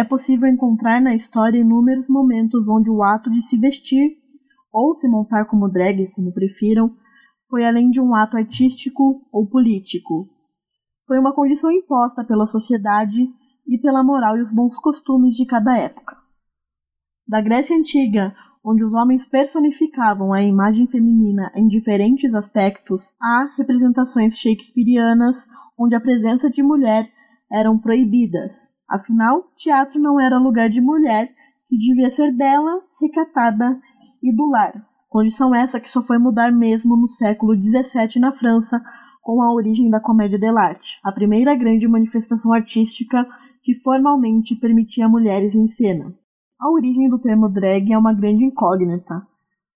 é possível encontrar na história inúmeros momentos onde o ato de se vestir, ou se montar como drag, como prefiram, foi além de um ato artístico ou político. Foi uma condição imposta pela sociedade e pela moral e os bons costumes de cada época. Da Grécia Antiga, onde os homens personificavam a imagem feminina em diferentes aspectos, há representações shakespearianas onde a presença de mulher eram proibidas. Afinal, teatro não era lugar de mulher, que devia ser bela, recatada e do lar. Condição essa que só foi mudar mesmo no século XVII na França, com a origem da comédia dell'arte, a primeira grande manifestação artística que formalmente permitia mulheres em cena. A origem do termo drag é uma grande incógnita,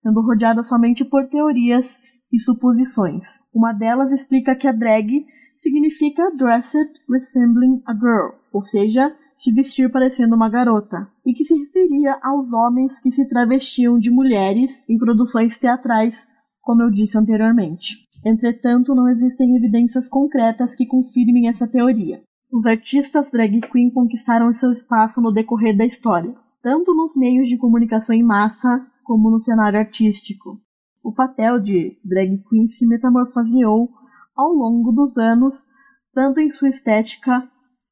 sendo rodeada somente por teorias e suposições. Uma delas explica que a drag significa dressed resembling a girl, ou seja, se vestir parecendo uma garota, e que se referia aos homens que se travestiam de mulheres em produções teatrais, como eu disse anteriormente. Entretanto, não existem evidências concretas que confirmem essa teoria. Os artistas drag queen conquistaram seu espaço no decorrer da história, tanto nos meios de comunicação em massa como no cenário artístico. O papel de drag queen se metamorfoseou ao longo dos anos, tanto em sua estética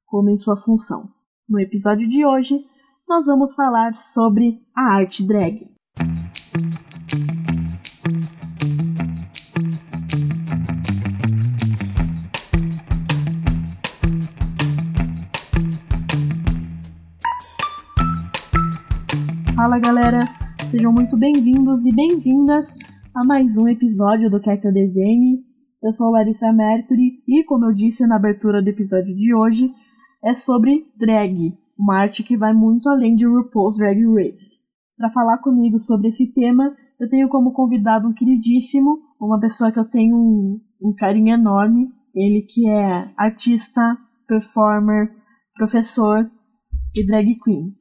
como em sua função. No episódio de hoje, nós vamos falar sobre a arte drag. Fala galera, sejam muito bem-vindos e bem-vindas a mais um episódio do Quer Que Eu Desenhe. Eu sou Larissa Mercury e, como eu disse na abertura do episódio de hoje, é sobre drag, uma arte que vai muito além de RuPaul's Drag Race. Para falar comigo sobre esse tema, eu tenho como convidado um queridíssimo, uma pessoa que eu tenho um, um carinho enorme, ele que é artista, performer, professor e drag queen.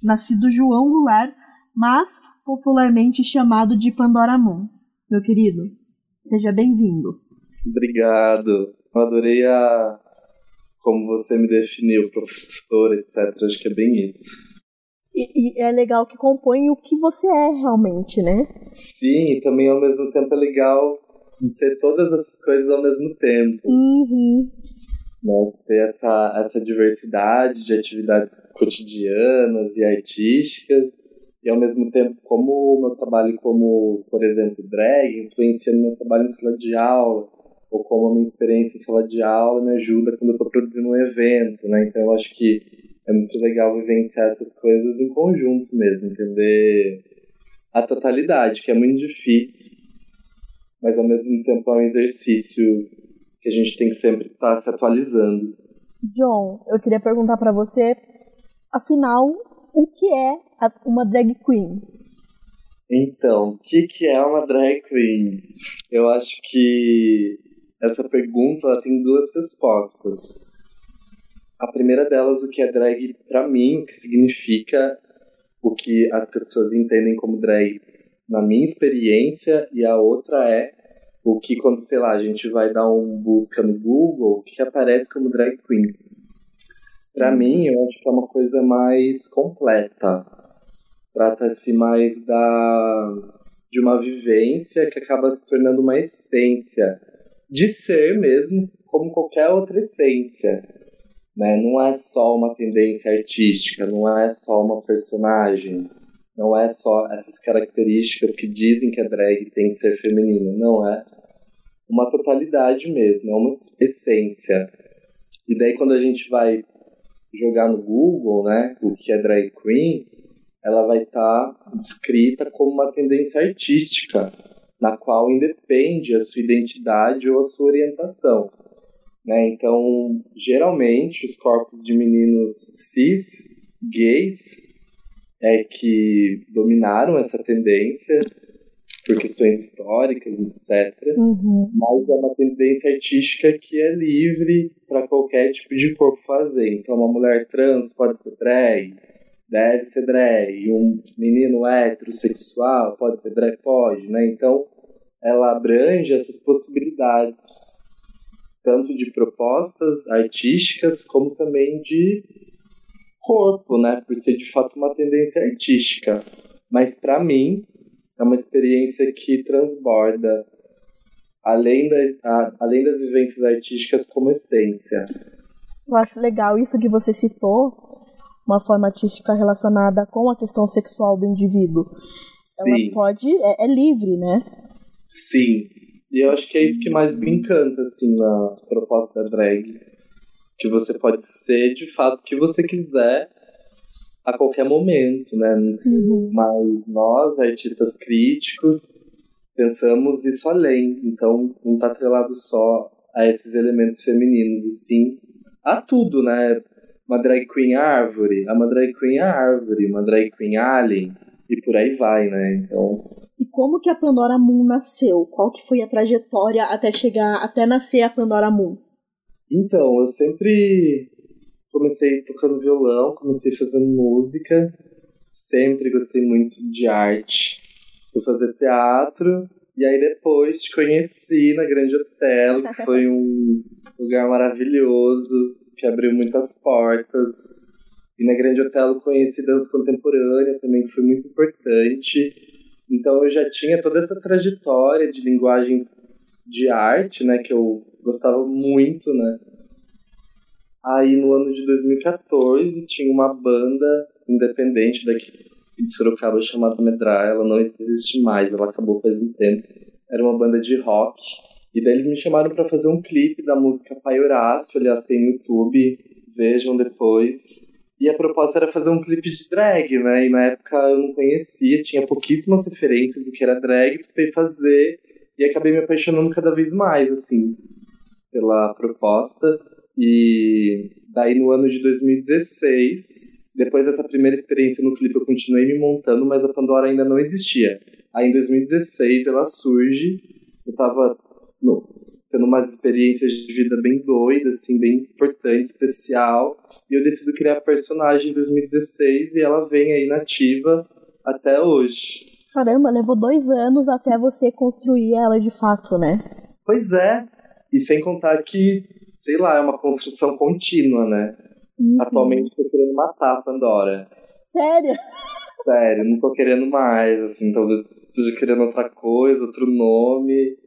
Nascido João Goulart, mas popularmente chamado de Pandora Moon. Meu querido, seja bem-vindo. Obrigado. Eu adorei a, como você me definiu, professor, etc. Acho que é bem isso. E, e, é legal que compõe o que você é realmente, né? Sim, e também ao mesmo tempo é legal ser todas essas coisas ao mesmo tempo. Uhum. Né? Ter essa, essa diversidade de atividades cotidianas e artísticas. E ao mesmo tempo, como o meu trabalho como, por exemplo, drag, influencia no meu trabalho em sala de aula ou como a minha experiência em sala de aula me ajuda quando eu estou produzindo um evento, né? Então eu acho que é muito legal vivenciar essas coisas em conjunto mesmo, entender a totalidade, que é muito difícil, mas ao mesmo tempo é um exercício que a gente tem que sempre estar tá se atualizando. John, eu queria perguntar para você, afinal, o que é uma drag queen? Então, o que, que é uma drag queen? Eu acho que essa pergunta ela tem duas respostas. A primeira delas, o que é drag para mim, o que significa, o que as pessoas entendem como drag na minha experiência, e a outra é o que quando, sei lá, a gente vai dar um busca no Google, o que aparece como drag queen. Para mim, eu acho que é uma coisa mais completa. Trata-se mais da de uma vivência que acaba se tornando uma essência de ser mesmo como qualquer outra essência. Né? Não é só uma tendência artística, não é só uma personagem, não é só essas características que dizem que a drag tem que ser feminina, não é uma totalidade mesmo, é uma essência. E daí quando a gente vai jogar no Google, né, o que é drag queen, ela vai estar tá descrita como uma tendência artística, na qual independe a sua identidade ou a sua orientação. Né? Então, geralmente, os corpos de meninos cis, gays, é que dominaram essa tendência por questões históricas, etc. Uhum. Mas é uma tendência artística que é livre para qualquer tipo de corpo fazer. Então, uma mulher trans pode ser drag, deve ser drag. Um menino heterossexual pode ser drag, pode, né? Então, ela abrange essas possibilidades, tanto de propostas artísticas como também de corpo, né? Por ser de fato uma tendência artística. Mas para mim é uma experiência que transborda além, da, a, além das vivências artísticas como essência. Eu acho legal isso que você citou, uma forma artística relacionada com a questão sexual do indivíduo. Sim. Ela pode, é, é livre, né? Sim. E eu acho que é isso que mais me encanta, assim, na proposta da drag. Que você pode ser, de fato, o que você quiser a qualquer momento, né? Uhum. Mas nós, artistas críticos, pensamos isso além. Então, não está atrelado só a esses elementos femininos, e sim a tudo, né? Uma drag queen árvore, uma drag queen árvore, uma drag queen alien, e por aí vai, né? Então. E como que a Pandora Moon nasceu? Qual que foi a trajetória até chegar, até nascer a Pandora Moon? Então, eu sempre comecei tocando violão, comecei fazendo música, sempre gostei muito de arte. Fui fazer teatro, e aí depois te conheci na Grande Hotel, que foi um lugar maravilhoso, que abriu muitas portas. E na Grande Hotel conheci dança contemporânea também, que foi muito importante. Então eu já tinha toda essa trajetória de linguagens de arte, né, que eu gostava muito, né. Aí no ano de 2014 tinha uma banda independente daqui de Sorocaba chamada Medra, ela não existe mais, ela acabou faz um tempo. Era uma banda de rock. E daí eles me chamaram para fazer um clipe da música Pai Horácio, aliás tem no YouTube, vejam depois. E a proposta era fazer um clipe de drag, né? E na época eu não conhecia, tinha pouquíssimas referências do que era drag, tentei fazer e acabei me apaixonando cada vez mais, assim, pela proposta. E daí no ano de 2016, depois dessa primeira experiência no clipe, eu continuei me montando, mas a Pandora ainda não existia. Aí em 2016 ela surge, eu tava no, tendo umas experiências de vida bem doidas, assim, bem importante, especial. E eu decido criar a personagem em 2016 e ela vem aí nativa até hoje. Caramba, levou dois anos até você construir ela de fato, né? Pois é. E sem contar que, sei lá, é uma construção contínua, né? Uhum. Atualmente tô querendo matar a Pandora. Sério? Sério, não tô querendo mais, assim, talvez esteja querendo outra coisa, outro nome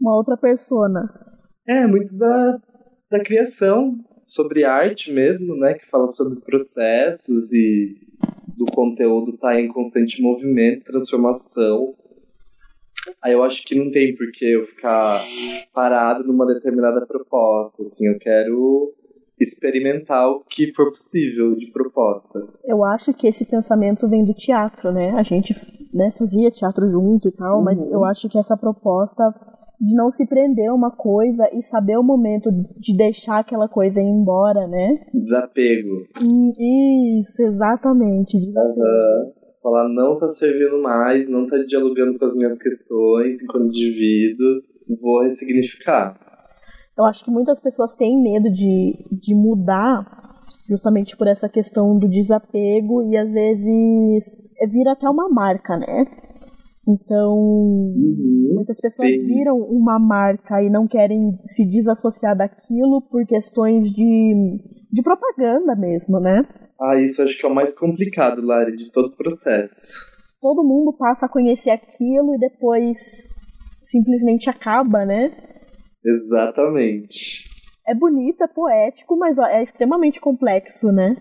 uma outra persona. É, muito da, da criação sobre arte mesmo, né? Que fala sobre processos e do conteúdo estar tá em constante movimento, transformação. Aí eu acho que não tem por que eu ficar parado numa determinada proposta, assim, eu quero experimentar o que for possível de proposta. Eu acho que esse pensamento vem do teatro, né? A gente né, fazia teatro junto e tal, uhum. mas eu acho que essa proposta de não se prender a uma coisa e saber o momento de deixar aquela coisa ir embora, né? Desapego. Isso, exatamente. Desapego. Uhum. Falar, não tá servindo mais, não tá dialogando com as minhas questões enquanto indivíduo, vou ressignificar. Eu acho que muitas pessoas têm medo de, de mudar justamente por essa questão do desapego e às vezes vira até uma marca, né? Então, uhum, muitas pessoas sim. viram uma marca e não querem se desassociar daquilo por questões de, de propaganda mesmo, né? Ah, isso acho que é o mais complicado, Lari, de todo o processo. Todo mundo passa a conhecer aquilo e depois simplesmente acaba, né? Exatamente. É bonito, é poético, mas é extremamente complexo, né?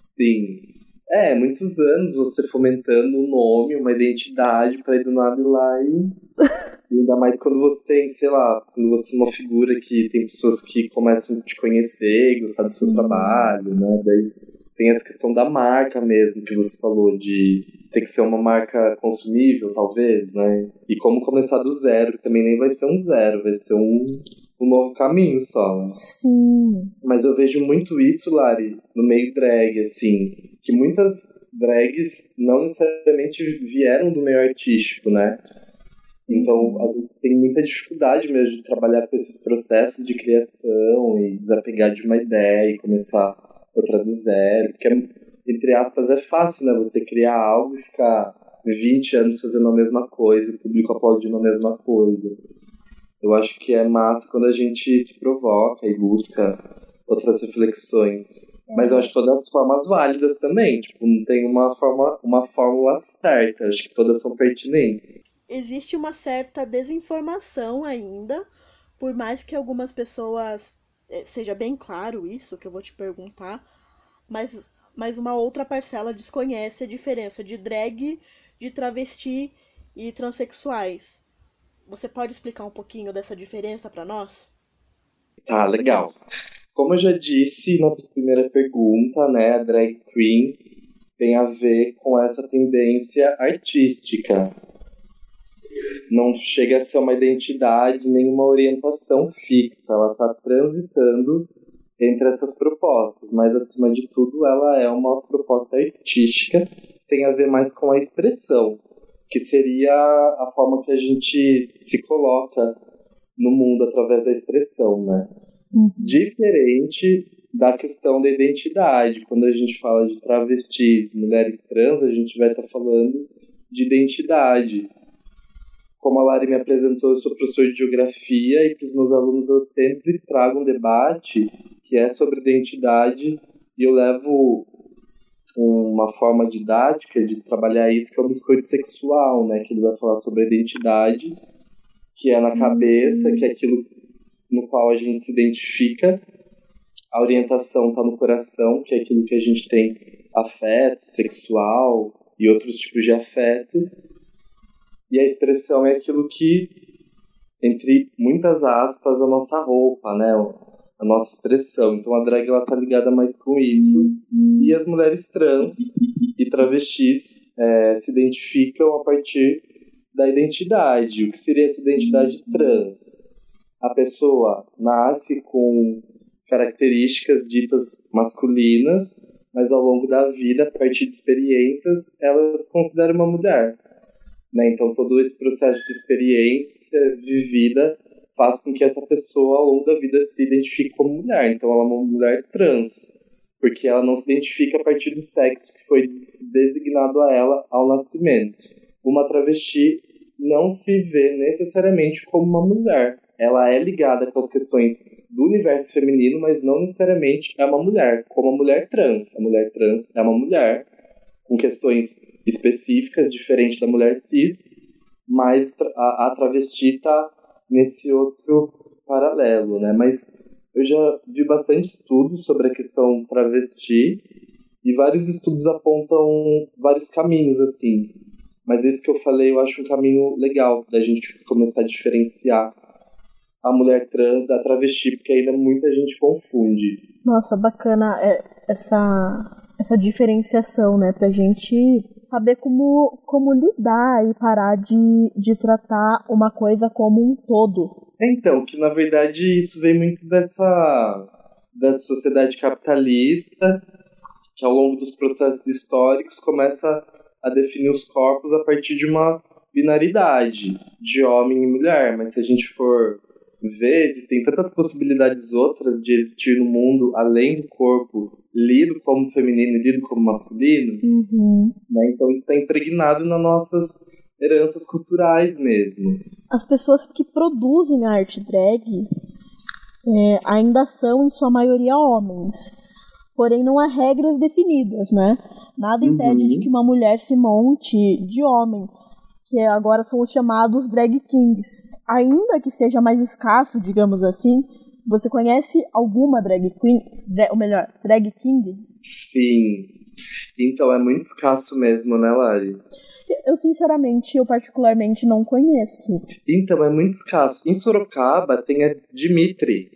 Sim. É, muitos anos você fomentando um nome, uma identidade para ir do nada e lá e. ainda mais quando você tem, sei lá, quando você é uma figura que tem pessoas que começam a te conhecer, gostar do seu Sim. trabalho, né? Daí tem essa questão da marca mesmo que você falou, de ter que ser uma marca consumível, talvez, né? E como começar do zero, que também nem vai ser um zero, vai ser um, um novo caminho só. Né? Sim. Mas eu vejo muito isso, Lari, no meio drag, assim que muitas drags não necessariamente vieram do meio artístico, né? Então, tem muita dificuldade mesmo de trabalhar com esses processos de criação e desapegar de uma ideia e começar outra do zero. Porque, entre aspas, é fácil, né? Você criar algo e ficar 20 anos fazendo a mesma coisa, o público aplaudindo a mesma coisa. Eu acho que é massa quando a gente se provoca e busca outras reflexões. Mas eu acho todas as formas válidas também. Tipo, não tem uma, forma, uma fórmula certa. Acho que todas são pertinentes. Existe uma certa desinformação ainda, por mais que algumas pessoas. Eh, seja bem claro isso que eu vou te perguntar, mas, mas uma outra parcela desconhece a diferença de drag, de travesti e transexuais. Você pode explicar um pouquinho dessa diferença para nós? Tá, legal. Como eu já disse na primeira pergunta, né, a drag queen tem a ver com essa tendência artística. Não chega a ser uma identidade nem uma orientação fixa, ela está transitando entre essas propostas, mas acima de tudo ela é uma proposta artística que tem a ver mais com a expressão, que seria a forma que a gente se coloca no mundo através da expressão, né? Uhum. Diferente da questão da identidade. Quando a gente fala de travestis, mulheres trans, a gente vai estar tá falando de identidade. Como a Lari me apresentou, eu sou professor de geografia e para os meus alunos eu sempre trago um debate que é sobre identidade e eu levo uma forma didática de trabalhar isso que é o biscoito sexual, né? Que ele vai falar sobre a identidade, que é na cabeça, que é aquilo no qual a gente se identifica. A orientação está no coração, que é aquilo que a gente tem afeto, sexual e outros tipos de afeto. E a expressão é aquilo que, entre muitas aspas, a nossa roupa, né? A nossa expressão. Então a drag ela tá ligada mais com isso. E as mulheres trans e travestis é, se identificam a partir da identidade. O que seria essa identidade trans? A pessoa nasce com características ditas masculinas, mas ao longo da vida, a partir de experiências, ela se considera uma mulher. Né? Então, todo esse processo de experiência vivida faz com que essa pessoa, ao longo da vida, se identifique como mulher. Então, ela é uma mulher trans, porque ela não se identifica a partir do sexo que foi designado a ela ao nascimento. Uma travesti não se vê necessariamente como uma mulher, ela é ligada com as questões do universo feminino, mas não necessariamente é uma mulher, como a mulher trans. A mulher trans é uma mulher com questões específicas, diferente da mulher cis, mas a, a travesti está nesse outro paralelo, né? Mas eu já vi bastante estudos sobre a questão travesti e vários estudos apontam vários caminhos, assim. Mas esse que eu falei eu acho um caminho legal da gente começar a diferenciar a mulher trans da travesti, porque ainda muita gente confunde. Nossa, bacana é, essa essa diferenciação, né, pra gente saber como, como lidar e parar de, de tratar uma coisa como um todo. Então, que na verdade isso vem muito dessa, dessa sociedade capitalista, que ao longo dos processos históricos começa a definir os corpos a partir de uma binaridade de homem e mulher, mas se a gente for vezes, tem tantas possibilidades outras de existir no mundo além do corpo lido como feminino e lido como masculino. Uhum. Né? Então isso está impregnado nas nossas heranças culturais mesmo. As pessoas que produzem arte drag é, ainda são, em sua maioria, homens. Porém, não há regras definidas, né? Nada impede uhum. de que uma mulher se monte de homem que agora são os chamados drag kings. Ainda que seja mais escasso, digamos assim, você conhece alguma drag queen, ou melhor, drag king? Sim. Então é muito escasso mesmo, né, Lari? Eu sinceramente, eu particularmente não conheço. Então é muito escasso. Em Sorocaba tem a Dimitri,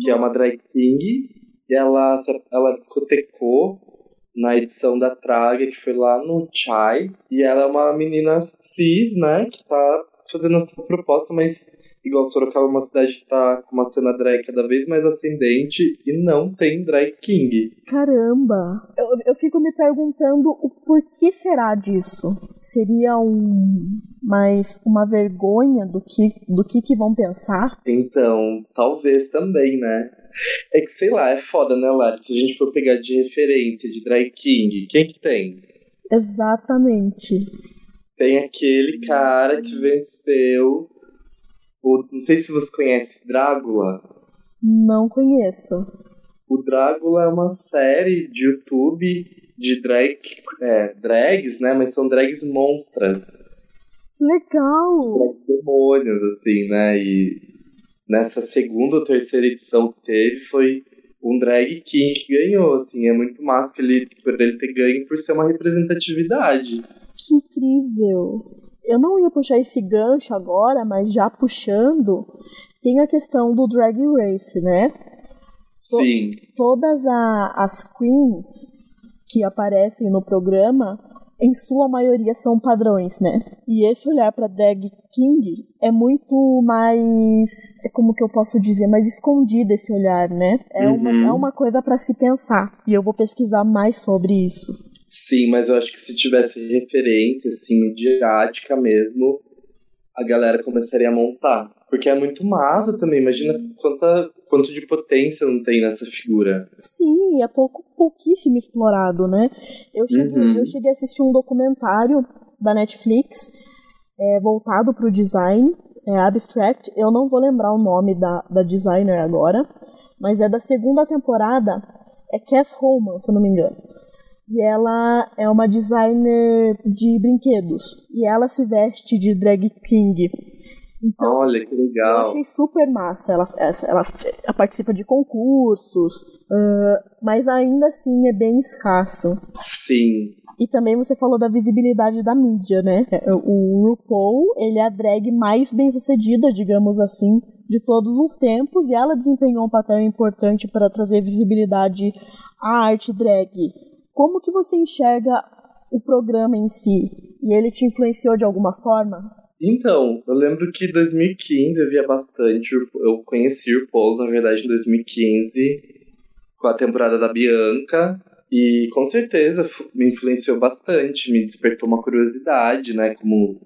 que é uma drag king, e ela ela discotecou na edição da Traga, que foi lá no Chai. E ela é uma menina cis, né? Que tá fazendo essa proposta, mas igual Sorocaba é uma cidade que tá com uma cena drag cada vez mais ascendente e não tem drag king. Caramba! Eu, eu fico me perguntando o porquê será disso. Seria um mais uma vergonha do que do que, que vão pensar? Então, talvez também, né? É que, sei lá, é foda, né, Lari? Se a gente for pegar de referência de Drag King, quem que tem? Exatamente. Tem aquele cara que venceu o. Não sei se você conhece Drácula. Não conheço. O Drácula é uma série de YouTube de drag, é, drags, né? Mas são drags monstras. Legal! Drags demônios, assim, né? E nessa segunda ou terceira edição que teve foi um drag king que ganhou, assim. É muito massa que ele, por ele ter ganho por ser uma representatividade. Que incrível! Eu não ia puxar esse gancho agora, mas já puxando, tem a questão do Drag Race, né? Sim. todas a, as queens que aparecem no programa, em sua maioria são padrões, né? E esse olhar para drag king é muito mais, é como que eu posso dizer, mais escondido esse olhar, né? É Uhum. uma, é uma coisa para se pensar. E eu vou pesquisar mais sobre isso. Sim, mas eu acho que se tivesse referência, assim, midiática mesmo, a galera começaria a montar. Porque é muito massa também, imagina quanta, quanto de potência não tem nessa figura. Sim, é pouco, pouquíssimo explorado, né? Eu cheguei, Uhum. eu cheguei a assistir um documentário da Netflix é, voltado para o design, é Abstract. Eu não vou lembrar o nome da, da designer agora, mas é da segunda temporada. É Cass Holman, se eu não me engano. E ela é uma designer de brinquedos. E ela se veste de drag king. Então, Olha que eu legal. achei super massa. Ela, ela, ela participa de concursos, ah, mas ainda assim é bem escasso. Sim. E também você falou da visibilidade da mídia, né? O RuPaul, ele é a drag mais bem sucedida, digamos assim, de todos os tempos, e ela desempenhou um papel importante para trazer visibilidade à arte drag. Como que você enxerga o programa em si? E ele te influenciou de alguma forma? Então, eu lembro que em 2015 eu via bastante. Eu conheci o RuPaul, na verdade, em 2015, com a temporada da Bianca. E com certeza me influenciou bastante, me despertou uma curiosidade, né? Como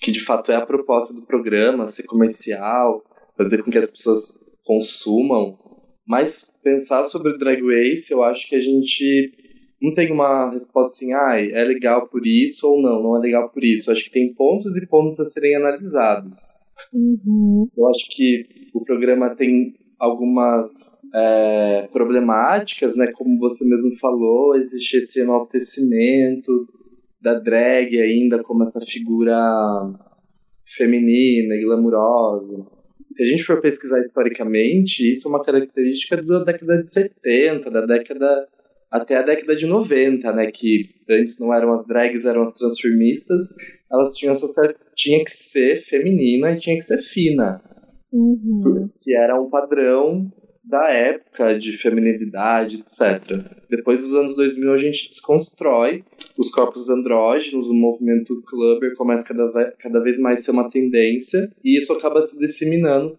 que de fato é a proposta do programa, ser comercial, fazer com que as pessoas consumam. Mas pensar sobre o Drag Race, eu acho que a gente não tem uma resposta assim, ai, é legal por isso ou não, não é legal por isso. Eu acho que tem pontos e pontos a serem analisados. Uhum. Eu acho que o programa tem algumas é, problemáticas, né? Como você mesmo falou, existe esse enaltecimento da drag ainda como essa figura feminina e glamurosa. Se a gente for pesquisar historicamente, isso é uma característica da década de 70, da década até a década de 90, né? Que antes não eram as drags, eram as transformistas. Elas tinham essa tinha que ser feminina e tinha que ser fina Uhum. que era um padrão da época de feminilidade, etc. Depois dos anos 2000 a gente desconstrói os corpos andrógenos, o movimento clubber começa cada, cada vez mais a ser uma tendência e isso acaba se disseminando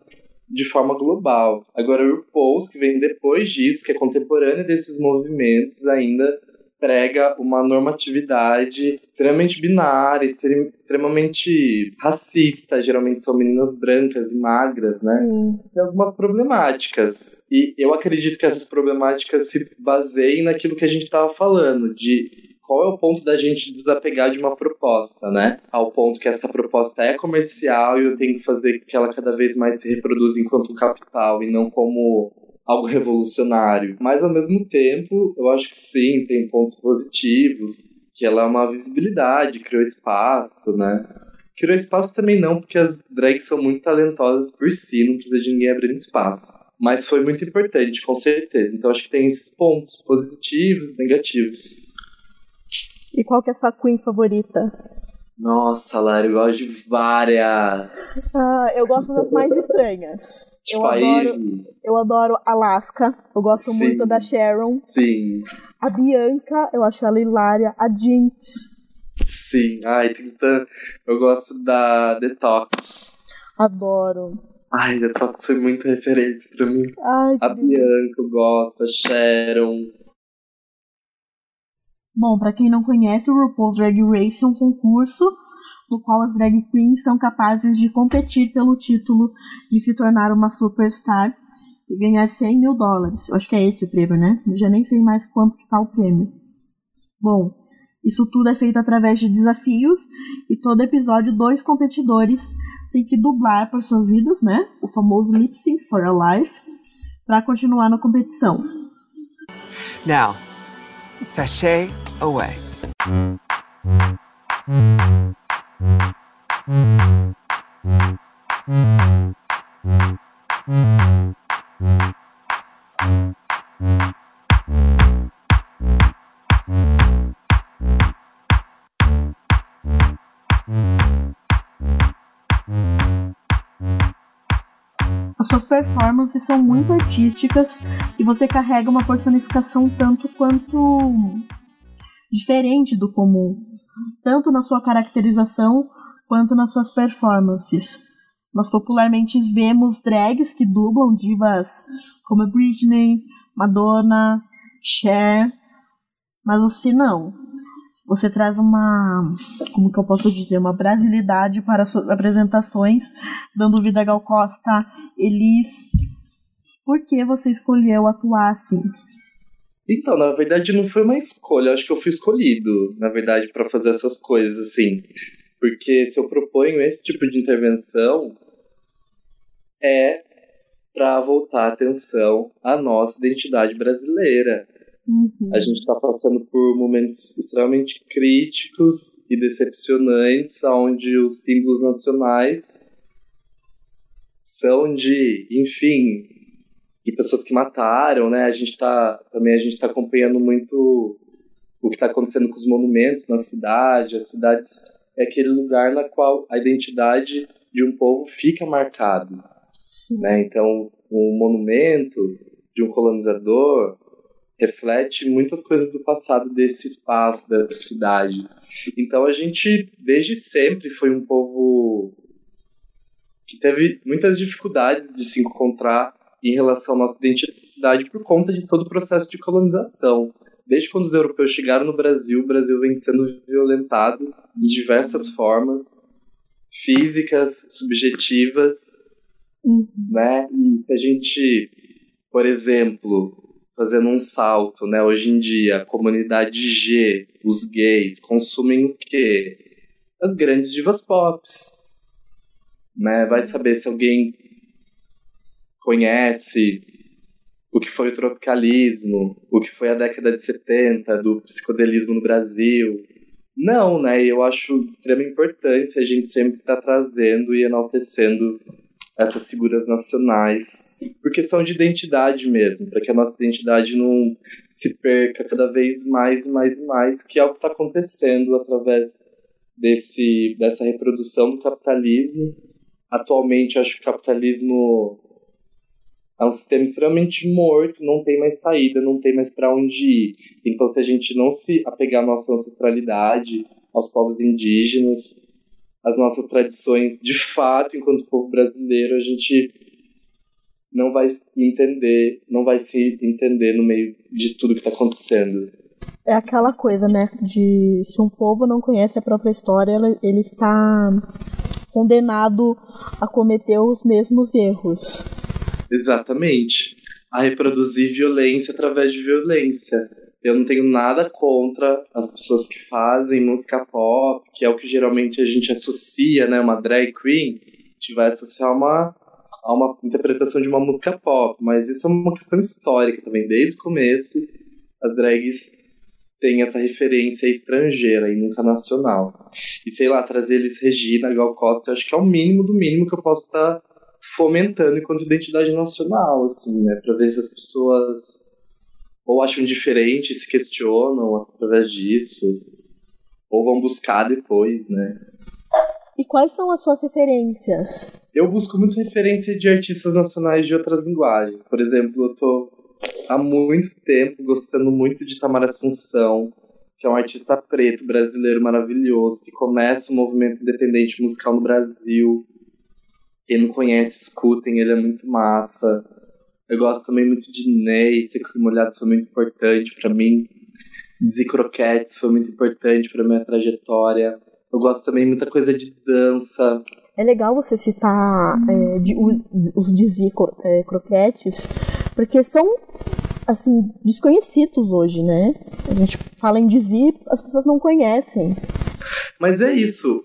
de forma global. Agora o RuPaul's, que vem depois disso, que é contemporâneo desses movimentos, ainda prega uma normatividade extremamente binária, extrem- extremamente racista. Geralmente são meninas brancas e magras, né? Sim. Tem algumas problemáticas. E eu acredito que essas problemáticas se baseiem naquilo que a gente estava falando, de qual é o ponto da gente desapegar de uma proposta, né? Ao ponto que essa proposta é comercial e eu tenho que fazer que ela cada vez mais se reproduza enquanto capital e não como algo revolucionário. Mas ao mesmo tempo, eu acho que sim, tem pontos positivos, que ela é uma visibilidade, criou espaço, né? Criou espaço também não, porque as drags são muito talentosas por si, não precisa de ninguém abrindo espaço. Mas foi muito importante, com certeza. Então acho que tem esses pontos positivos e negativos. E qual que é a sua queen favorita? Nossa, Lara, eu gosto de várias. Ah, eu gosto das mais estranhas. Tipo eu adoro, eu adoro Alaska. Eu gosto Sim. muito da Sharon. Sim, A Bianca, eu acho ela hilária. A Jinx. sim. Ai, tem tan- Eu gosto da Detox. Adoro. Ai, Detox foi muita referência pra mim. Ai, A. Bianca eu gosto, a Sharon. Bom, pra quem não conhece, o RuPaul's Drag Race é um concurso no qual as drag queens são capazes de competir pelo título de se tornar uma superstar e ganhar 100 mil dólares. Acho que é esse o prêmio, né? Eu já nem sei mais quanto que tá o prêmio. Bom, isso tudo é feito através de desafios e todo episódio dois competidores têm que dublar por suas vidas, né? O famoso lip sync for a life para continuar na competição. Now, sachet away. Mm-hmm. As suas performances são muito artísticas e você carrega uma personificação tanto quanto diferente do comum, tanto na sua caracterização quanto nas suas performances. Nós popularmente vemos drags que dublam divas como Britney, Madonna, Cher, mas você não. Você traz uma, como que eu posso dizer, uma brasilidade para suas apresentações, dando vida a Gal Costa, Elis. Por que você escolheu atuar assim? Então, na verdade, não foi uma escolha. Acho que eu fui escolhido, na verdade, para fazer essas coisas assim. Porque se eu proponho esse tipo de intervenção, é para voltar a atenção à nossa identidade brasileira. Uhum. A gente está passando por momentos extremamente críticos e decepcionantes, onde os símbolos nacionais são de, enfim, de pessoas que mataram, né? A gente tá também a gente está acompanhando muito o que está acontecendo com os monumentos na cidade. As cidades é aquele lugar na qual a identidade de um povo fica marcado, né? Então, um monumento de um colonizador reflete muitas coisas do passado desse espaço, dessa cidade. Então a gente, desde sempre, foi um povo que teve muitas dificuldades de se encontrar em relação à nossa identidade por conta de todo o processo de colonização. Desde quando os europeus chegaram no Brasil, o Brasil vem sendo violentado de diversas formas, físicas, subjetivas, Uhum. né? E se a gente, por exemplo, fazendo um salto, né? Hoje em dia, a comunidade G, os gays, consumem o quê? As grandes divas pops. Né? Vai saber se alguém conhece o que foi o tropicalismo, o que foi a década de 70 do psicodelismo no Brasil. Não, né? Eu acho de extrema importância a gente sempre estar tá trazendo e enaltecendo essas figuras nacionais, por questão de identidade mesmo, para que a nossa identidade não se perca cada vez mais e mais e mais, que é o que está acontecendo através desse, dessa reprodução do capitalismo. Atualmente, acho que o capitalismo é um sistema extremamente morto, não tem mais saída, não tem mais para onde ir. Então, se a gente não se apegar à nossa ancestralidade, aos povos indígenas, as nossas tradições, de fato, enquanto povo brasileiro, a gente não vai entender, não vai se entender no meio de tudo que está acontecendo. É aquela coisa, né, de se um povo não conhece a própria história, ele está condenado a cometer os mesmos erros. Exatamente. A reproduzir violência através de violência. Eu não tenho nada contra as pessoas que fazem música pop, que é o que geralmente a gente associa, né? Uma drag queen, a gente vai associar uma, a uma interpretação de uma música pop, mas isso é uma questão histórica também. Desde o começo, as drags têm essa referência estrangeira e nunca nacional. E sei lá, trazer eles Regina, Gal Costa, eu acho que é o mínimo do mínimo que eu posso estar fomentando enquanto identidade nacional, assim, né? Pra ver se as pessoas ou acham diferente, se questionam através disso, ou vão buscar depois, né? E quais são as suas referências? Eu busco muito referência de artistas nacionais de outras linguagens. Por exemplo, eu tô há muito tempo gostando muito de Tamara Assunção, que é um artista preto brasileiro maravilhoso, que começa o movimento independente musical no Brasil. Quem não conhece, escutem, ele é muito massa. Eu gosto também muito de Ney, Secos e Molhados foi muito importante para mim. Dizzy Croquettes foi muito importante para minha trajetória. Eu gosto também muita coisa de dança. É legal você citar é, de, os Dizzy é, Croquettes, porque são assim desconhecidos hoje, né? A gente fala em Dizzy, as pessoas não conhecem. Mas é isso.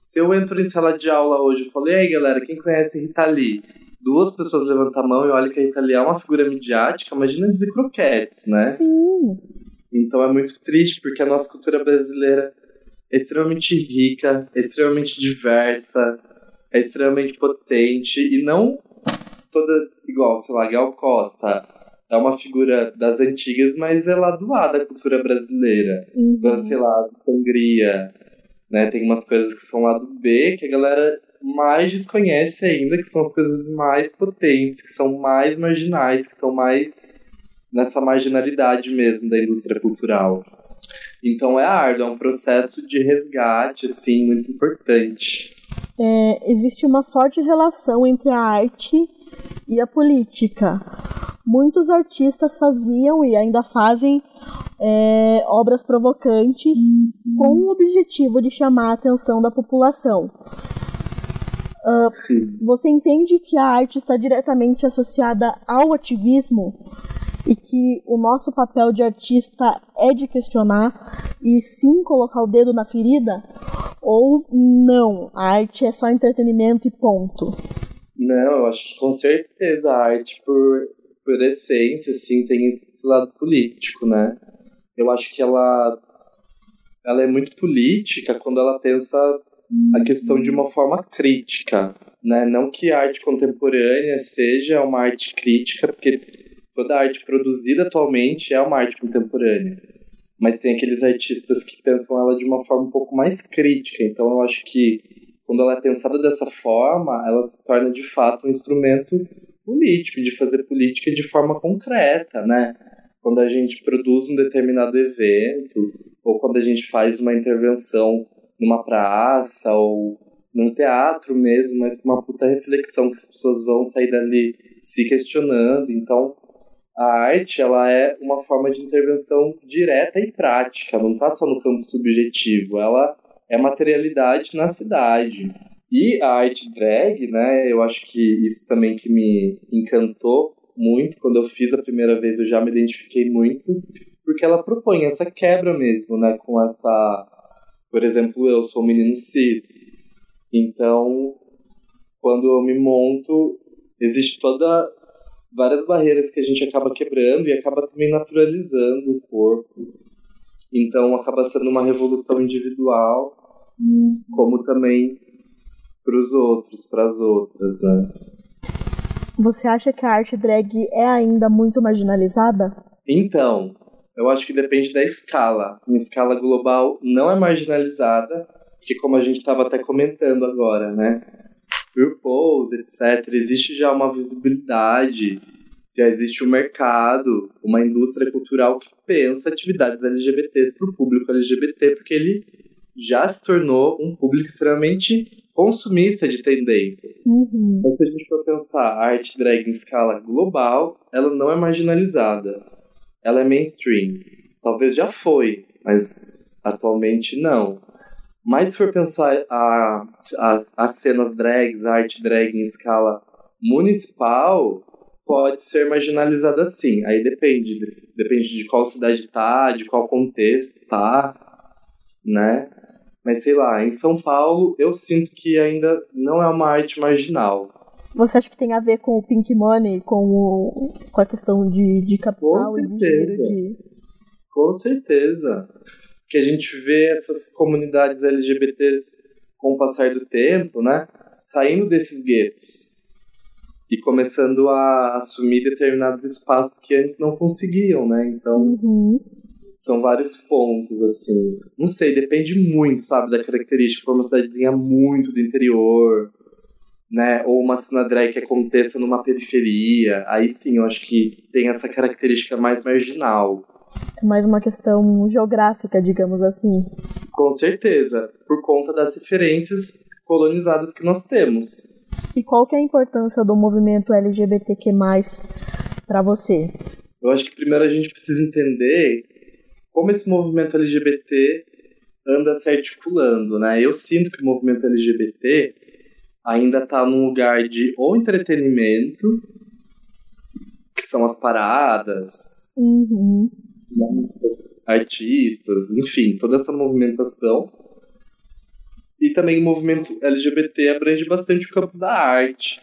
Se eu entro em sala de aula hoje e falei, aí galera, quem conhece Rita Lee? duas pessoas levantam a mão e olham que a Rita Lee é uma figura midiática, imagina dizer croquetes, né? Sim. Então é muito triste, porque a nossa cultura brasileira é extremamente rica, é extremamente diversa, é extremamente potente, e não toda igual, sei lá, Gal Costa. É uma figura das antigas, mas é lá do A da cultura brasileira. Uhum. Então, sei lá, sangria, né? Tem umas coisas que são lá do B que a galera mais desconhece ainda, que são as coisas mais potentes, que são mais marginais, que estão mais nessa marginalidade mesmo da indústria cultural. Então é árduo, é um processo de resgate, assim, muito importante. É, existe uma forte relação entre a arte e a política. Muitos artistas faziam e ainda fazem é, obras provocantes com o objetivo de chamar a atenção da população. Uh, você entende que a arte está diretamente associada ao ativismo e que o nosso papel de artista é de questionar e sim colocar o dedo na ferida? Ou não, a arte é só entretenimento e ponto? Não, eu acho que com certeza a arte, por, por essência, sim, tem esse lado político, né? Eu acho que ela, ela é muito política quando ela pensa a questão de uma forma crítica, né? Não que a arte contemporânea seja uma arte crítica, porque toda a arte produzida atualmente é uma arte contemporânea. Mas tem aqueles artistas que pensam ela de uma forma um pouco mais crítica. Então eu acho que quando ela é pensada dessa forma, ela se torna de fato um instrumento político, de fazer política de forma concreta, né? Quando a gente produz um determinado evento, ou quando a gente faz uma intervenção numa praça, ou num teatro mesmo, mas com uma puta reflexão que as pessoas vão sair dali se questionando. Então, a arte ela é uma forma de intervenção direta e prática, não está só no campo subjetivo, ela é materialidade na cidade. E a arte drag, né, eu acho que isso também que me encantou muito, quando eu fiz a primeira vez eu já me identifiquei muito, porque ela propõe essa quebra mesmo, né, com essa, por exemplo, eu sou um menino cis, então quando eu me monto, existe toda várias barreiras que a gente acaba quebrando e acaba também naturalizando o corpo. Então acaba sendo uma revolução individual, Uhum. como também para os outros, para as outras, né? Você acha que a arte drag é ainda muito marginalizada? Então, eu acho que depende da escala. Em escala global não é marginalizada, que como a gente estava até comentando agora, né? RuPaul's, etc. Existe já uma visibilidade, já existe um mercado, uma indústria cultural que pensa atividades LGBTs para o público LGBT, porque ele já se tornou um público extremamente consumista de tendências. Uhum. Então, se a gente for pensar a arte drag em escala global, ela não é marginalizada. Ela é mainstream. Talvez já foi, mas atualmente não. Mas se for pensar as cenas drags, a arte drag em escala municipal, pode ser marginalizada sim. Aí depende. Depende de qual cidade tá, de qual contexto tá, né? Mas sei lá, em São Paulo eu sinto que ainda não é uma arte marginal. Você acha que tem a ver com o Pink Money, com, o, com a questão de, de capital Com e de certeza. de. Com certeza. Que a gente vê essas comunidades LGBTs com o passar do tempo, né? Saindo desses guetos e começando a assumir determinados espaços que antes não conseguiam, né? Então, Uhum. São vários pontos, assim. Não sei, depende muito, sabe, da característica. For uma cidadezinha muito do interior, né? Ou uma cena drag que aconteça numa periferia, aí sim, eu acho que tem essa característica mais marginal. É mais uma questão geográfica, digamos assim. Com certeza, por conta das referências colonizadas que nós temos. E qual que é a importância do movimento LGBTQ+, para você? Eu acho que primeiro a gente precisa entender como esse movimento LGBT anda se articulando, né? Eu sinto que o movimento LGBT ainda está num lugar de ou entretenimento, que são as paradas, Uhum. artistas, enfim, toda essa movimentação. E também o movimento LGBT abrange bastante o campo da arte.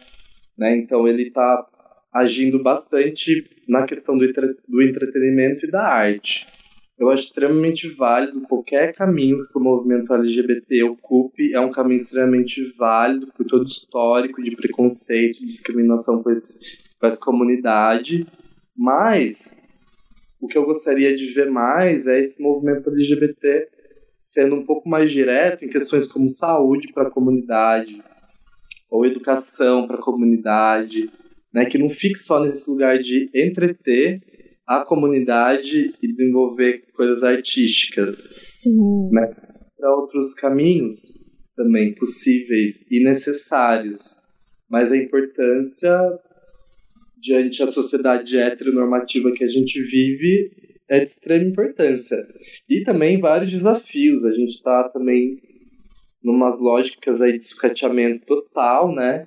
né? Então ele está agindo bastante na questão do, entre, do entretenimento e da arte. Eu acho extremamente válido qualquer caminho que o movimento LGBT ocupe, é um caminho extremamente válido por todo histórico de preconceito, discriminação com, esse, com essa comunidade, mas o que eu gostaria de ver mais é esse movimento LGBT sendo um pouco mais direto em questões como saúde para a comunidade, ou educação para a comunidade, né, que não fique só nesse lugar de entreter a comunidade e desenvolver coisas artísticas. Sim. Né, para outros caminhos também possíveis e necessários. Mas a importância diante da sociedade heteronormativa que a gente vive é de extrema importância. E também vários desafios. A gente está também numas lógicas aí de sucateamento total, né,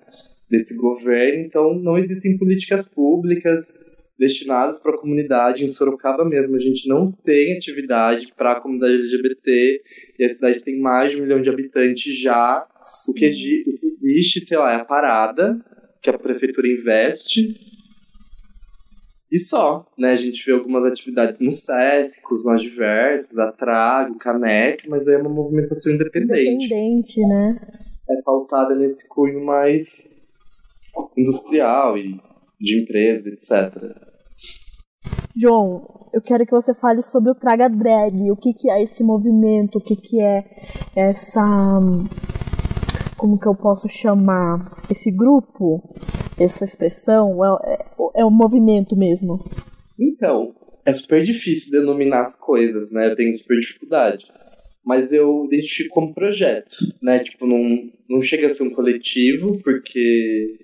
desse governo. Então, não existem políticas públicas destinadas para a comunidade. Em Sorocaba mesmo, a gente não tem atividade para a comunidade LGBT e a cidade tem mais de um milhão de habitantes já. O que, existe, sei lá, é a parada que a prefeitura investe e só, né? A gente vê algumas atividades no SESC, os nós diversos, a Trago, Canec, mas aí é uma movimentação independente. Independente, né? É pautada nesse cunho mais industrial e de empresa, etc. João, eu quero que você fale sobre o Traga Drag, o que, que é esse movimento, o que, que é essa. Como que eu posso chamar? Esse grupo, essa expressão, é, é é um movimento mesmo? Então, é super difícil denominar as coisas, né? Eu tenho super dificuldade. Mas eu identifico como projeto, né? Tipo, não, não chega a ser um coletivo, porque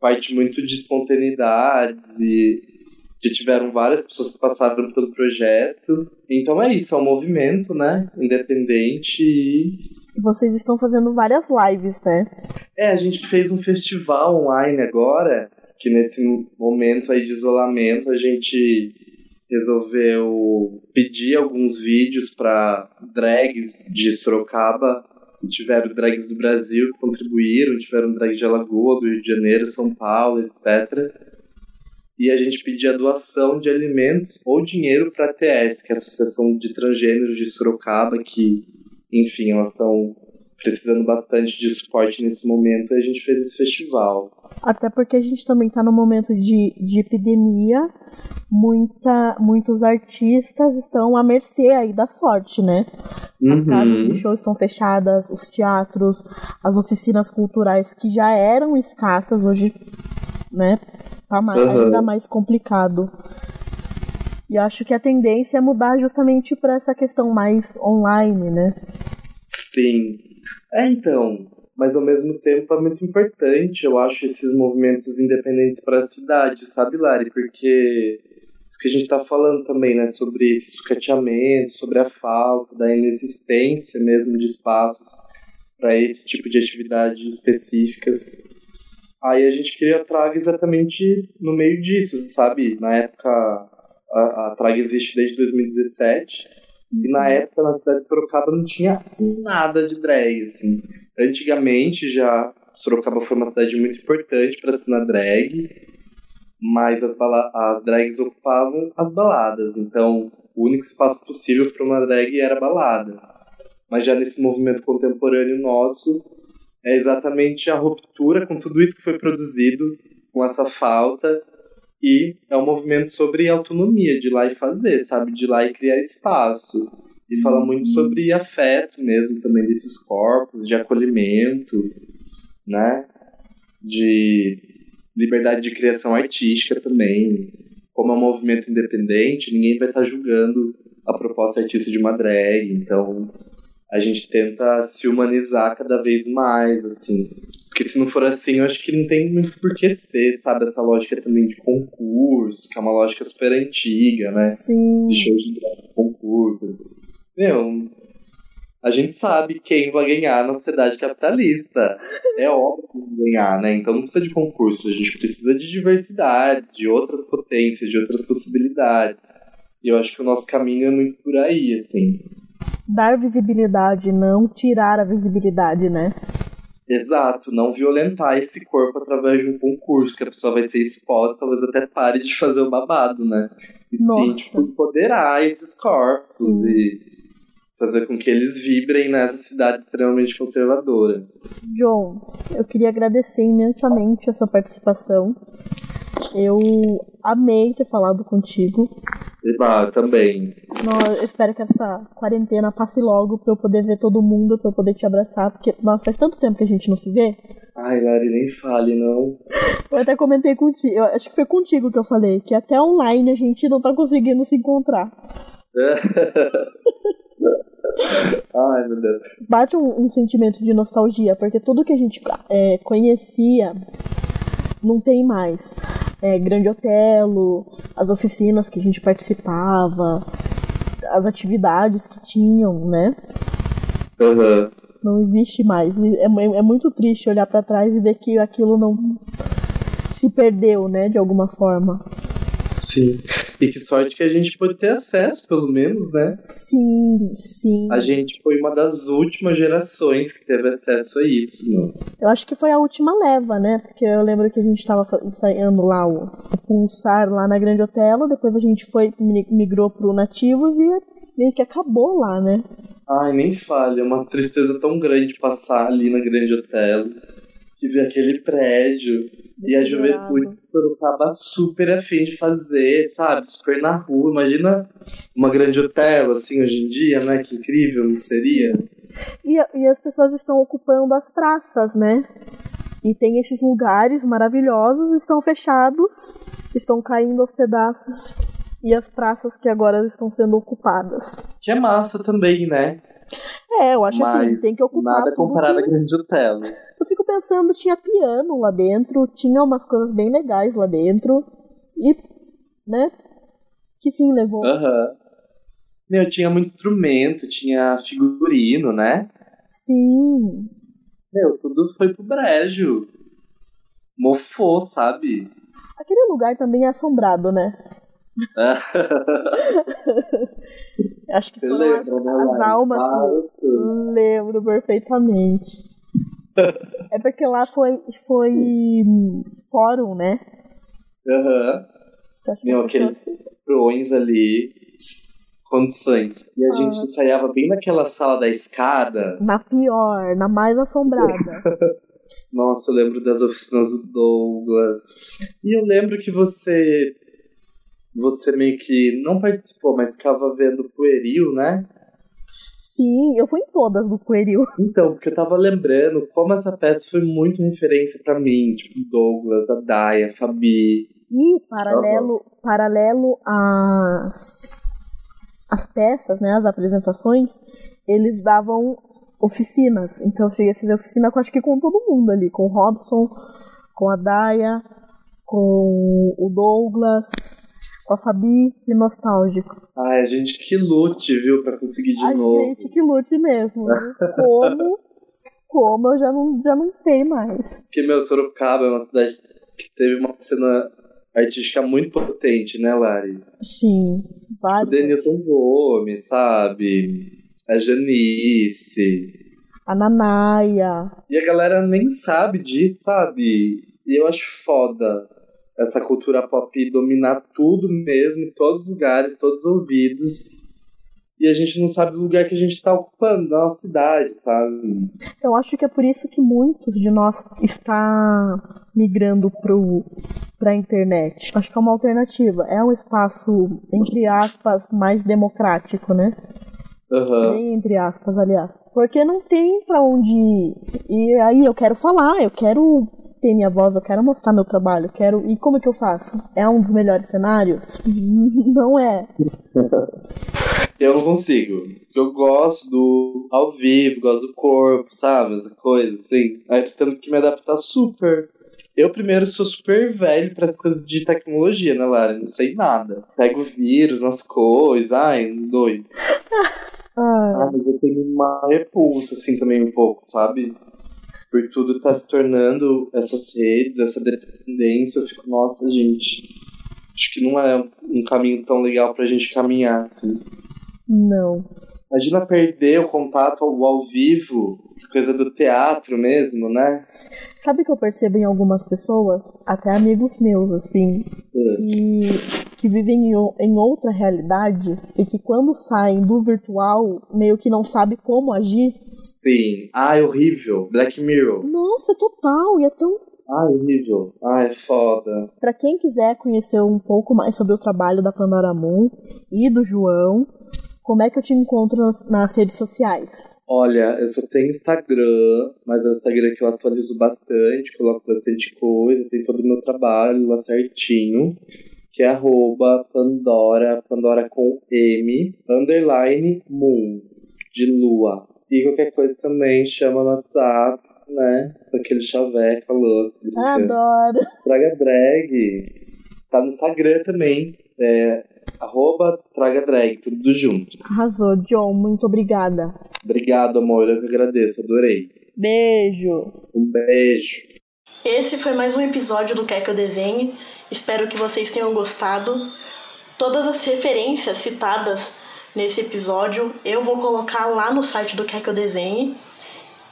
parte muito de espontaneidades e já tiveram várias pessoas que passaram pelo projeto. Então é isso, é um movimento, né? Independente e. Vocês estão fazendo várias lives, né? É, a gente fez um festival online agora que nesse momento aí de isolamento a gente resolveu pedir alguns vídeos para drags de Sorocaba. Tiveram drags do Brasil que contribuíram, tiveram drags de Alagoa, do Rio de Janeiro, São Paulo, etc. E a gente pedia doação de alimentos ou dinheiro para a ATS, que é a Associação de Transgêneros de Sorocaba, que, enfim, elas estão precisando bastante de suporte nesse momento, e a gente fez esse festival. Até porque a gente também está no momento de, de epidemia, muita, muitos artistas estão à mercê aí da sorte, né? As uhum. casas de show estão fechadas, os teatros, as oficinas culturais que já eram escassas, hoje, né, tá mais, uhum. ainda mais complicado. E acho que a tendência é mudar justamente para essa questão mais online, né? Sim. É, então, mas ao mesmo tempo é muito importante, eu acho, esses movimentos independentes para a cidade, sabe, Lari? Porque isso que a gente está falando também, né, sobre esse sucateamento, sobre a falta, da inexistência mesmo de espaços para esse tipo de atividade específicas. Aí a gente queria a Traga exatamente no meio disso, sabe? Na época, a, a Traga existe desde 2017, e na época na cidade de Sorocaba não tinha nada de drag, assim. Antigamente já Sorocaba foi uma cidade muito importante para cena drag, mas as, as drags ocupavam as baladas, então o único espaço possível para uma drag era balada. Mas já nesse movimento contemporâneo nosso, é exatamente a ruptura com tudo isso que foi produzido, com essa falta, e é um movimento sobre autonomia, de ir lá e fazer, sabe? De ir lá e criar espaço e fala muito uhum. sobre afeto mesmo também desses corpos, de acolhimento, né? De liberdade de criação artística também. Como é um movimento independente, ninguém vai estar tá julgando a proposta artística de uma drag, então a gente tenta se humanizar cada vez mais, assim. Porque se não for assim, eu acho que não tem muito por que ser, sabe? Essa lógica também de concurso, que é uma lógica super antiga, né? Sim. De show de concurso, assim meu, a gente sabe quem vai ganhar na sociedade capitalista. É óbvio ganhar, né? Então não precisa de concurso, a gente precisa de diversidade, de outras potências, de outras possibilidades. E eu acho que o nosso caminho é muito por aí, assim. Dar visibilidade, não tirar a visibilidade, né? Exato, não violentar esse corpo através de um concurso, que a pessoa vai ser exposta, talvez até pare de fazer o babado, né? E sim, Nossa. tipo, empoderar esses corpos Sim. e fazer com que eles vibrem nessa cidade extremamente conservadora. John, eu queria agradecer imensamente a sua participação. Eu amei ter falado contigo. Ah, também. Nó- Eu espero que essa quarentena passe logo pra eu poder ver todo mundo, pra eu poder te abraçar, porque, nossa, faz tanto tempo que a gente não se vê. Ai, Lari, nem fale, não. Eu até comentei contigo, eu acho que foi contigo que eu falei, que até online a gente não tá conseguindo se encontrar. Ai, meu Deus. Bate um, um sentimento de nostalgia, porque tudo que a gente é, conhecia não tem mais. É, Grande Otelo, as oficinas que a gente participava, as atividades que tinham, né? Aham. Não existe mais. É, mu- é muito triste olhar pra trás e ver que aquilo não se perdeu, né, de alguma forma. Sim. E que sorte que a gente pôde ter acesso, pelo menos, né? Sim, sim. A gente foi uma das últimas gerações que teve acesso a isso, né? Eu acho que foi a última leva, né? Porque eu lembro que a gente tava fa- ensaiando lá o, o Pulsar lá na Grande Otelo, depois a gente foi mi- migrou pro Nativos e meio que acabou lá, né? Ai, nem fale, é uma tristeza tão grande passar ali na Grande Hotel, que ver aquele prédio e a juventude de Sorocaba super afim de fazer, sabe? Super na rua. Imagina uma Grande Hotel, assim, hoje em dia, né? Que incrível não seria? E, a- e as pessoas estão ocupando as praças, né? E tem esses lugares maravilhosos, estão fechados, estão caindo aos pedaços. E as praças que agora estão sendo ocupadas. Que é massa também, né? É, eu acho assim, Mas tem que ocupar nada comparado que... à Grande Hotel. Eu fico pensando, tinha piano lá dentro, tinha umas coisas bem legais lá dentro. E, né? Que fim levou? Aham. Meu, tinha muito instrumento, tinha figurino, né? Sim. Meu, tudo foi pro brejo. Mofou, sabe? Aquele lugar também é assombrado, né? Acho que foram lembra, as, né, as almas. Tudo. Lembro perfeitamente. é porque lá foi, foi fórum, né? Aham. Que Meu, aqueles proões ali, condições. E a Ah. gente ensaiava bem naquela sala da escada. Na pior, na mais assombrada. Nossa, eu lembro das oficinas do Douglas. E eu lembro que você. Você meio que não participou, mas ficava vendo Pueril, né? Sim, eu fui em todas do Coelho. Então, porque eu tava lembrando como essa peça foi muito referência pra mim. Tipo, Douglas, a Daya, a Fabi. E paralelo, paralelo às, às peças, né, as apresentações, eles davam oficinas. Então eu cheguei a fazer oficina com acho que com todo mundo ali, com o Robson, com a Daya, com o Douglas, a Fabi, que nostálgico. Ai, a gente que lute, viu, pra conseguir de a novo. gente que lute mesmo. né? Como, como eu já não, já não sei mais. Porque, meu, Sorocaba é uma cidade que teve uma cena artística muito potente, né, Lari? Sim, O vários. Denilton Gomes, sabe? A Janice. A Nanaia. E a galera nem sabe disso, sabe? E eu acho foda essa cultura pop dominar tudo mesmo, em todos os lugares, todos os ouvidos. E a gente não sabe o lugar que a gente tá ocupando na nossa cidade, sabe? Eu acho que é por isso que muitos de nós está migrando pro pra internet. Acho que é uma alternativa. É um espaço, entre aspas, mais democrático, né? Aham. Bem entre aspas, aliás. Porque não tem pra onde ir. E aí eu quero falar, eu quero ter minha voz, eu quero mostrar meu trabalho, quero. E como é que eu faço? É um dos melhores cenários? Não é. Eu não consigo. Eu gosto do ao vivo, gosto do corpo, sabe? Essa coisa, assim. Aí tô tendo que me adaptar super. Eu primeiro sou super velho para as coisas de tecnologia, né, Lara? Não sei nada. Pego vírus nas coisas, ai, doido. Ah, Ah, mas eu tenho uma repulsa, assim, também um pouco, sabe? Por tudo tá se tornando essas redes, essa dependência, eu fico, nossa, gente. Acho que não é um caminho tão legal pra gente caminhar, assim. não. Imagina perder o contato ao, ao vivo, coisa do teatro mesmo, né? Sabe que eu percebo em algumas pessoas, até amigos meus, assim, que, que vivem em, em outra realidade e que quando saem do virtual, meio que não sabe como agir? Sim. Ai, horrível. Black Mirror. Nossa, total. E é tão Ai, horrível. Ai, foda. Para quem quiser conhecer um pouco mais sobre o trabalho da Pandora Moon e do João, como é que eu te encontro nas, nas redes sociais? Olha, eu só tenho Instagram, mas é o Instagram que eu atualizo bastante, coloco bastante coisa, tem todo o meu trabalho lá certinho, que é arroba Pandora, Pandora com M, underline Moon, de lua. E qualquer coisa também chama no WhatsApp, né? Com aquele chaveco louco. Adoro! Traga drag. Tá no Instagram também. É arroba Traga Drag, tudo junto. Arrasou, John, muito obrigada. Obrigado, amor, eu que agradeço, adorei. Beijo. Um beijo. Esse foi mais um episódio do Quer Que Eu Desenhe. Espero que vocês tenham gostado. Todas as referências citadas nesse episódio eu vou colocar lá no site do Quer Que Eu Desenhe.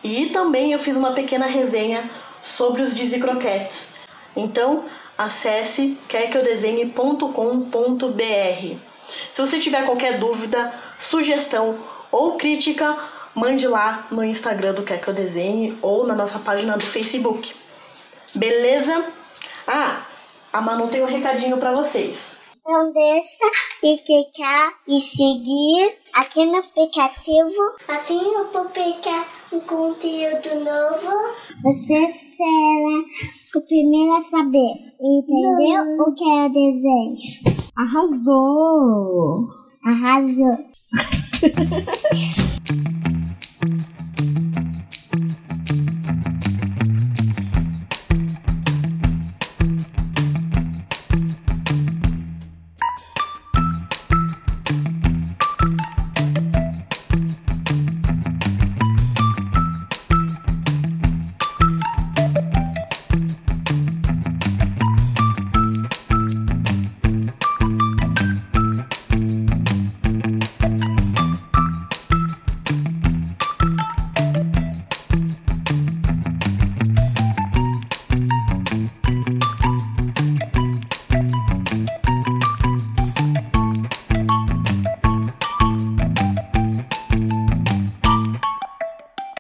E também eu fiz uma pequena resenha sobre os Dizzy Croquettes. Então, acesse querqueeudesenhe.com.br. Se você tiver qualquer dúvida, sugestão ou crítica, mande lá no Instagram do Quer Que Eu Desenhe ou na nossa página do Facebook. Beleza? Ah, a Manu tem um recadinho para vocês. Não deixa de clicar e seguir aqui no aplicativo. Assim eu publicar um conteúdo novo. Você será o primeiro a saber. Entendeu? Não. O que é o desenho? Arrasou! Arrasou!